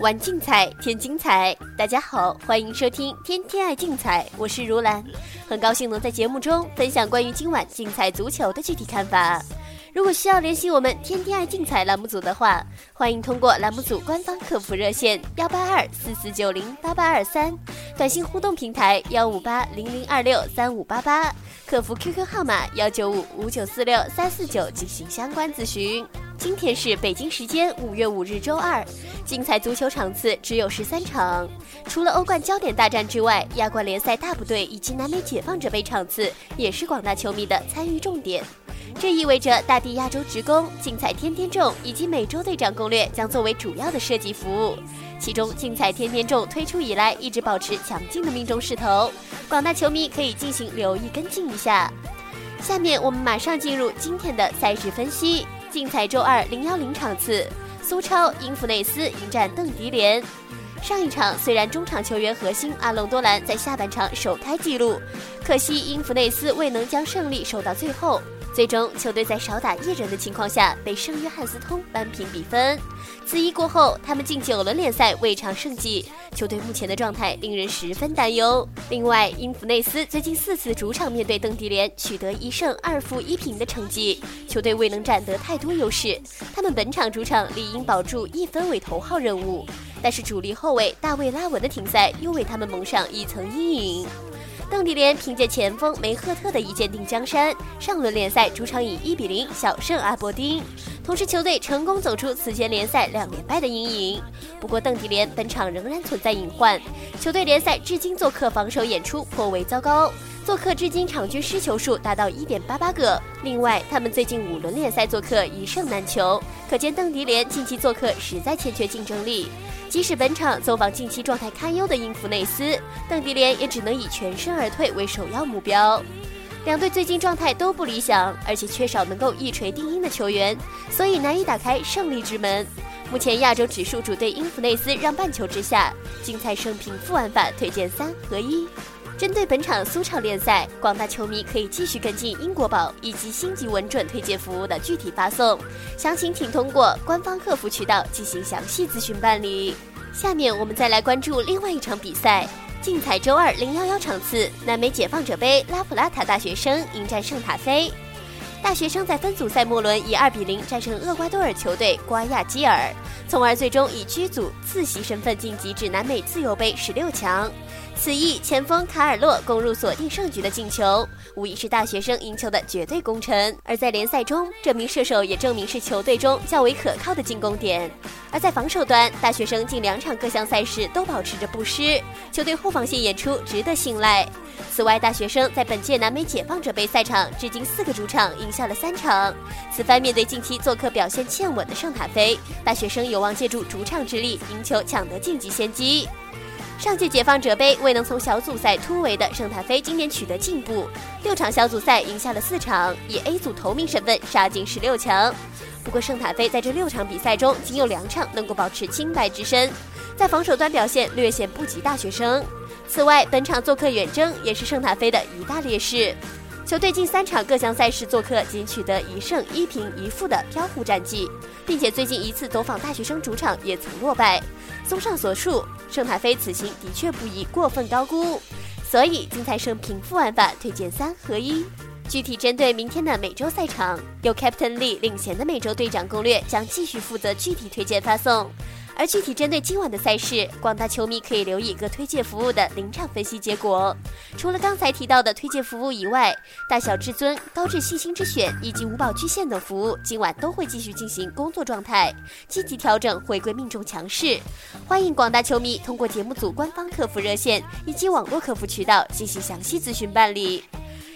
玩竞彩添精彩，大家好，欢迎收听天天爱竞彩，我是如兰，很高兴能在节目中分享关于今晚竞彩足球的具体看法。如果需要联系我们天天爱竞彩栏目组的话，欢迎通过栏目组官方客服热线幺八二四四九零八八二三，短信互动平台幺五八零零二六三五八八，客服 QQ 号码幺九五五九四六三四九进行相关咨询。今天是北京时间五月五日周二，竞彩足球场次只有十三场，除了欧冠焦点大战之外，亚冠联赛大部队以及南美解放者杯场次也是广大球迷的参与重点。这意味着大地亚洲职工、竞彩天天中以及美洲队长攻略将作为主要的设计服务。其中，竞彩天天中推出以来一直保持强劲的命中势头，广大球迷可以进行留意跟进一下。下面我们马上进入今天的赛事分析。竞彩周二零幺零场次，苏超英弗内斯迎战邓迪连。上一场虽然中场球员核心阿隆多兰在下半场首开纪录，可惜英弗内斯未能将胜利守到最后。最终，球队在少打一人的情况下被圣约翰斯通扳平比分。此役过后，他们近九轮联赛未尝胜绩，球队目前的状态令人十分担忧。另外，英弗内斯最近四次主场面对邓迪联取得一胜二负一平的成绩，球队未能占得太多优势。他们本场主场理应保住一分为头号任务，但是主力后卫大卫拉文的停赛又为他们蒙上一层阴影。邓迪联凭借前锋梅赫特的一剑定江山，上轮联赛主场以一比零小胜阿伯丁，同时球队成功走出此前联赛两连败的阴影。不过邓迪联本场仍然存在隐患，球队联赛至今做客防守演出颇为糟糕，做客至今场均失球数达到一点八八个。另外，他们最近五轮联赛做客一胜难求，可见邓迪联近期做客实在欠缺竞争力。即使本场走访近期状态堪忧的英弗内斯，邓迪联也只能以全身而退为首要目标。两队最近状态都不理想，而且缺少能够一锤定音的球员，所以难以打开胜利之门。目前亚洲指数主队英弗内斯让半球之下，竞彩胜平负玩法推荐三合一。针对本场苏超联赛，广大球迷可以继续跟进英国宝以及星级稳准推荐服务的具体发送，详情请通过官方客服渠道进行详细咨询办理。下面我们再来关注另外一场比赛，竞彩周二零幺幺场次，南美解放者杯拉普拉塔大学生迎战圣塔菲。大学生在分组赛末轮以二比零战胜厄瓜多尔球队瓜亚基尔，从而最终以居组次席身份晋级至南美自由杯十六强。此役前锋卡尔洛攻入锁定胜局的进球，无疑是大学生赢球的绝对功臣。而在联赛中，这名射手也证明是球队中较为可靠的进攻点。而在防守端，大学生近两场各项赛事都保持着不失，球队后防线演出值得信赖。此外，大学生在本届南美解放者杯赛场至今四个主场赢下了三场。此番面对近期做客表现欠稳的圣塔菲，大学生有望借助主场之力赢球抢得晋级先机。上届解放者杯未能从小组赛突围的圣塔菲，今年取得进步，六场小组赛赢下了四场，以 A 组头名身份杀进十六强。不过圣塔菲在这六场比赛中仅有两场能够保持清白之身，在防守端表现略显不及大学生。此外，本场做客远征也是圣塔菲的一大劣势。球队近三场各项赛事做客仅取得一胜一平一负的飘忽战绩，并且最近一次走访大学生主场也曾落败。综上所述，圣塔菲此行的确不宜过分高估，所以精彩胜平负玩法推荐三合一。具体针对明天的美洲赛场，由 Captain Lee 领衔的美洲队长攻略将继续负责具体推荐发送。而具体针对今晚的赛事，广大球迷可以留意各推荐服务的临场分析结果。除了刚才提到的推荐服务以外，大小至尊、高质细心之选以及五宝巨献等服务，今晚都会继续进行工作状态，积极调整，回归命中强势。欢迎广大球迷通过节目组官方客服热线以及网络客服渠道进行详细咨询办理。